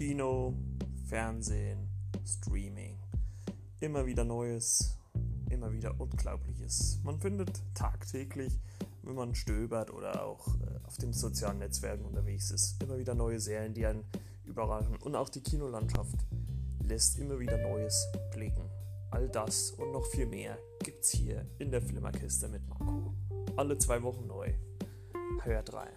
Kino, Fernsehen, Streaming. Immer wieder Neues, immer wieder Unglaubliches. Man findet tagtäglich, wenn man stöbert oder auch äh, auf den sozialen Netzwerken unterwegs ist, immer wieder neue Serien, die einen überraschen. Und auch die Kinolandschaft lässt immer wieder Neues blicken. All das und noch viel mehr gibt's hier in der Flimmerkiste mit Marco. Alle zwei Wochen neu. Hört rein.